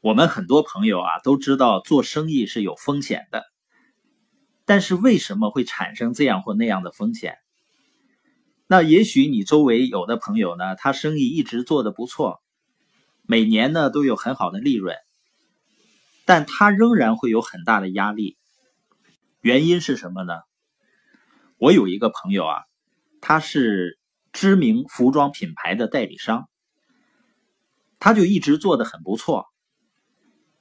我们很多朋友啊都知道做生意是有风险的，但是为什么会产生这样或那样的风险？那也许你周围有的朋友呢，他生意一直做得不错，每年呢都有很好的利润，但他仍然会有很大的压力。原因是什么呢？我有一个朋友啊，他是知名服装品牌的代理商，他就一直做得很不错。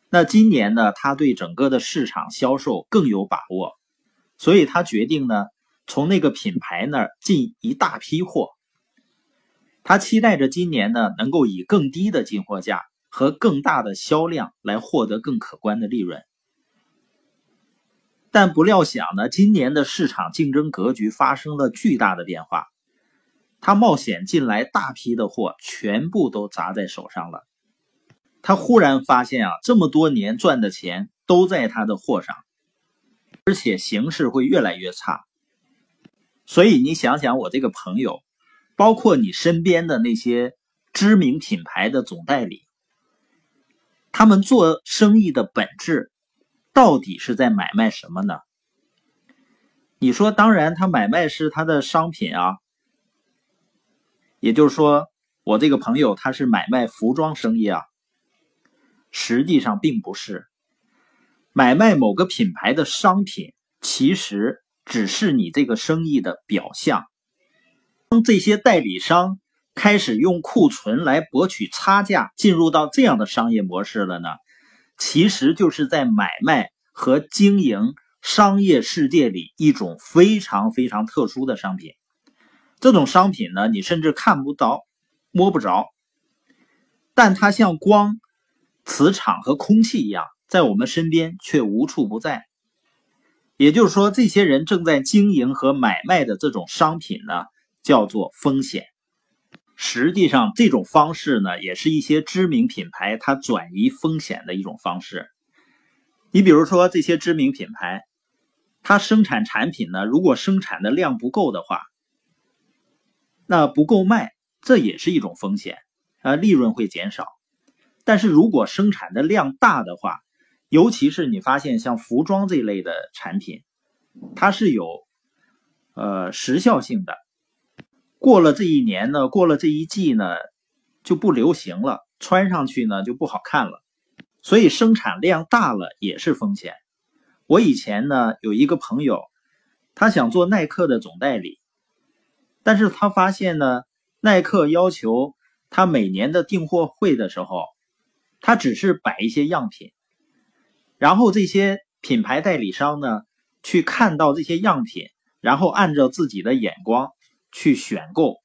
那今年呢，他对整个的市场销售更有把握，所以他决定呢，从那个品牌那儿进一大批货。他期待着今年呢，能够以更低的进货价和更大的销量来获得更可观的利润。但不料想呢，今年的市场竞争格局发生了巨大的变化，他冒险进来大批的货，全部都砸在手上了。他忽然发现啊，这么多年赚的钱都在他的货上，而且形势会越来越差。所以你想想，我这个朋友，包括你身边的那些知名品牌的总代理，他们做生意的本质到底是在买卖什么呢？你说，当然，他买卖是他的商品啊，也就是说，我这个朋友他是买卖服装生意啊。实际上并不是买卖某个品牌的商品，其实只是你这个生意的表象。当这些代理商开始用库存来博取差价，进入到这样的商业模式了呢，其实就是在买卖和经营商业世界里一种非常非常特殊的商品。这种商品呢，你甚至看不到、摸不着，但它像光。磁场和空气一样，在我们身边却无处不在。也就是说，这些人正在经营和买卖的这种商品呢，叫做风险。实际上，这种方式呢，也是一些知名品牌它转移风险的一种方式。你比如说，这些知名品牌，它生产产品呢，如果生产的量不够的话，那不够卖，这也是一种风险啊，利润会减少。但是如果生产的量大的话，尤其是你发现像服装这类的产品，它是有呃时效性的。过了这一年呢，过了这一季呢，就不流行了，穿上去呢就不好看了。所以生产量大了也是风险。我以前呢有一个朋友，他想做耐克的总代理，但是他发现呢，耐克要求他每年的订货会的时候。他只是摆一些样品，然后这些品牌代理商呢，去看到这些样品，然后按照自己的眼光去选购。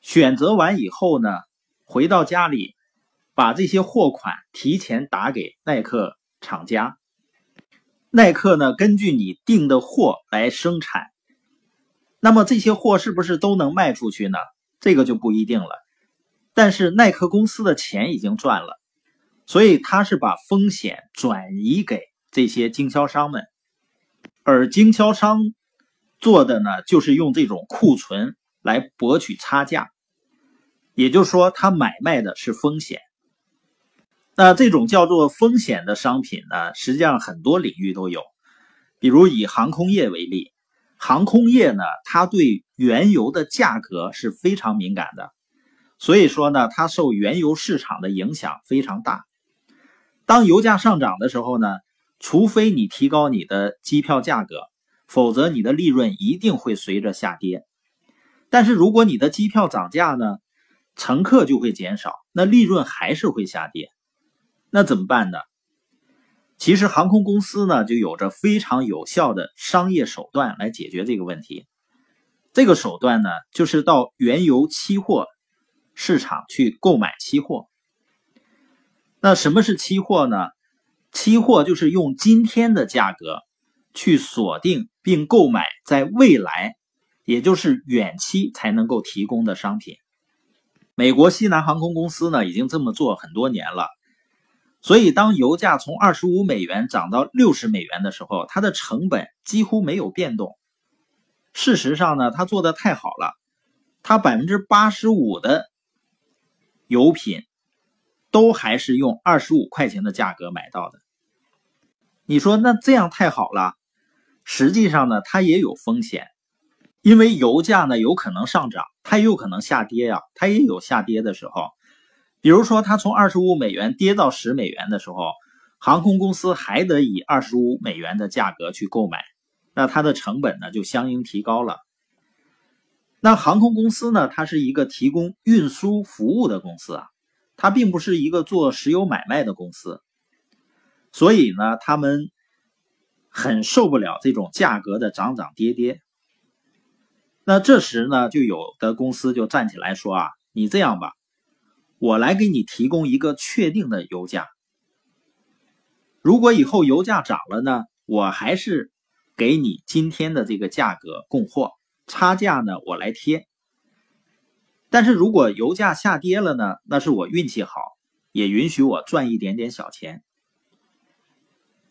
选择完以后呢，回到家里，把这些货款提前打给耐克厂家。耐克呢，根据你订的货来生产。那么这些货是不是都能卖出去呢？这个就不一定了。但是耐克公司的钱已经赚了，所以他是把风险转移给这些经销商们，而经销商做的呢，就是用这种库存来博取差价，也就是说，他买卖的是风险。那这种叫做风险的商品呢，实际上很多领域都有，比如以航空业为例，航空业呢，它对原油的价格是非常敏感的。所以说呢，它受原油市场的影响非常大。当油价上涨的时候呢，除非你提高你的机票价格，否则你的利润一定会随着下跌。但是如果你的机票涨价呢，乘客就会减少，那利润还是会下跌。那怎么办呢？其实航空公司呢，就有着非常有效的商业手段来解决这个问题。这个手段呢，就是到原油期货。市场去购买期货，那什么是期货呢？期货就是用今天的价格去锁定并购买在未来，也就是远期才能够提供的商品。美国西南航空公司呢已经这么做很多年了，所以当油价从二十五美元涨到六十美元的时候，它的成本几乎没有变动。事实上呢，它做的太好了，它百分之八十五的。油品都还是用二十五块钱的价格买到的。你说那这样太好了？实际上呢，它也有风险，因为油价呢有可能上涨，它也有可能下跌呀，它也有下跌的时候。比如说，它从二十五美元跌到十美元的时候，航空公司还得以二十五美元的价格去购买，那它的成本呢就相应提高了。那航空公司呢，它是一个提供运输服务的公司啊，它并不是一个做石油买卖的公司，所以呢，他们很受不了这种价格的涨涨跌跌。那这时呢，就有的公司就站起来说啊，你这样吧。我来给你提供一个确定的油价。如果以后油价涨了呢，我还是给你今天的这个价格供货，差价呢我来贴。但是如果油价下跌了呢，那是我运气好，也允许我赚一点点小钱。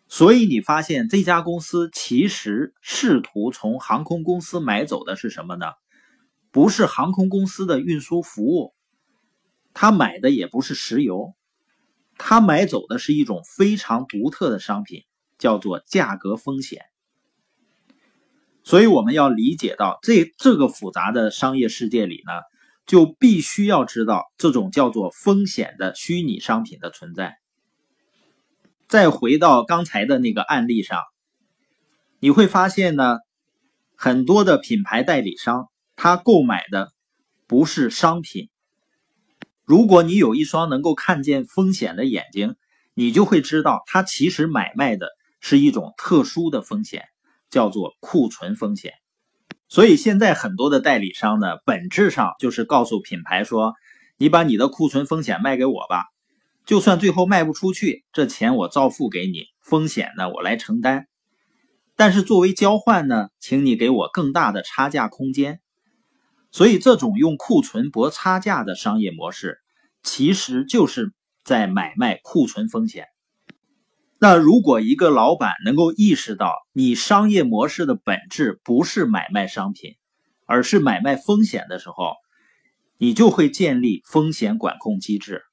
所以你发现这家公司其实试图从航空公司买走的是什么呢？不是航空公司的运输服务。他买的也不是石油，他买走的是一种非常独特的商品，叫做价格风险。所以我们要理解到这这个复杂的商业世界里呢，就必须要知道这种叫做风险的虚拟商品的存在。再回到刚才的那个案例上，你会发现呢，很多的品牌代理商他购买的不是商品。如果你有一双能够看见风险的眼睛，你就会知道，它其实买卖的是一种特殊的风险，叫做库存风险。所以现在很多的代理商呢，本质上就是告诉品牌说：“你把你的库存风险卖给我吧，就算最后卖不出去，这钱我照付给你，风险呢我来承担。但是作为交换呢，请你给我更大的差价空间。”所以，这种用库存博差价的商业模式，其实就是在买卖库存风险。那如果一个老板能够意识到，你商业模式的本质不是买卖商品，而是买卖风险的时候，你就会建立风险管控机制，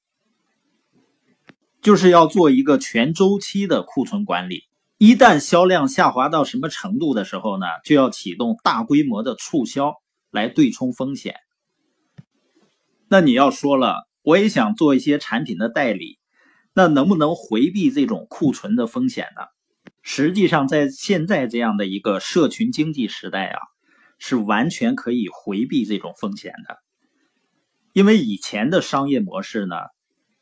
就是要做一个全周期的库存管理。一旦销量下滑到什么程度的时候呢，就要启动大规模的促销。来对冲风险。那你要说了，我也想做一些产品的代理，那能不能回避这种库存的风险呢？实际上，在现在这样的一个社群经济时代啊，是完全可以回避这种风险的。因为以前的商业模式呢，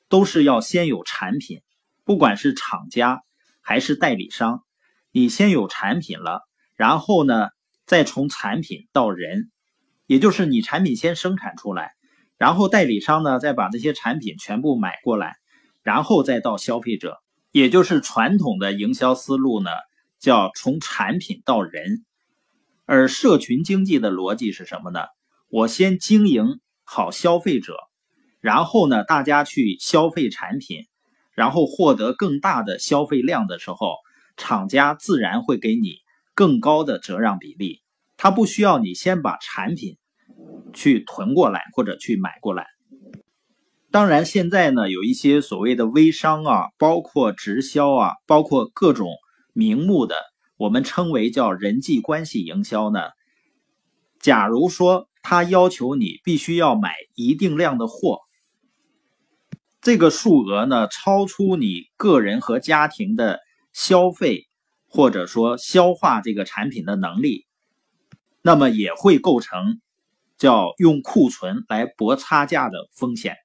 都是要先有产品，不管是厂家还是代理商，你先有产品了，然后呢，再从产品到人。也就是你产品先生产出来，然后代理商呢再把这些产品全部买过来，然后再到消费者。也就是传统的营销思路呢，叫从产品到人。而社群经济的逻辑是什么呢？我先经营好消费者，然后呢大家去消费产品，然后获得更大的消费量的时候，厂家自然会给你更高的折让比例。他不需要你先把产品去囤过来或者去买过来。当然，现在呢有一些所谓的微商啊，包括直销啊，包括各种名目的，我们称为叫人际关系营销呢。假如说他要求你必须要买一定量的货，这个数额呢超出你个人和家庭的消费或者说消化这个产品的能力。那么也会构成叫用库存来博差价的风险，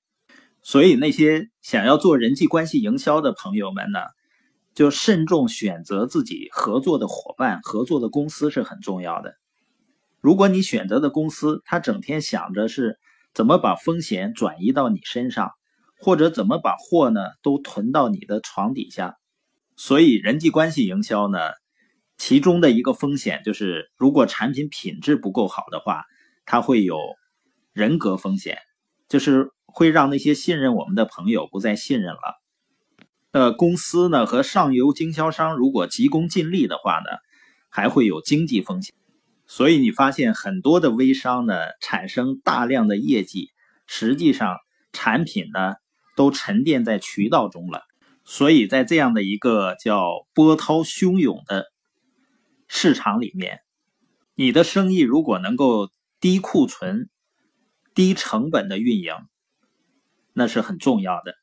所以那些想要做人际关系营销的朋友们呢，就慎重选择自己合作的伙伴、合作的公司是很重要的。如果你选择的公司，他整天想着是怎么把风险转移到你身上，或者怎么把货呢都囤到你的床底下，所以人际关系营销呢。其中的一个风险就是，如果产品品质不够好的话，它会有人格风险，就是会让那些信任我们的朋友不再信任了。呃，公司呢和上游经销商如果急功近利的话呢，还会有经济风险。所以你发现很多的微商呢产生大量的业绩，实际上产品呢都沉淀在渠道中了。所以在这样的一个叫波涛汹涌的市场里面，你的生意如果能够低库存、低成本的运营，那是很重要的。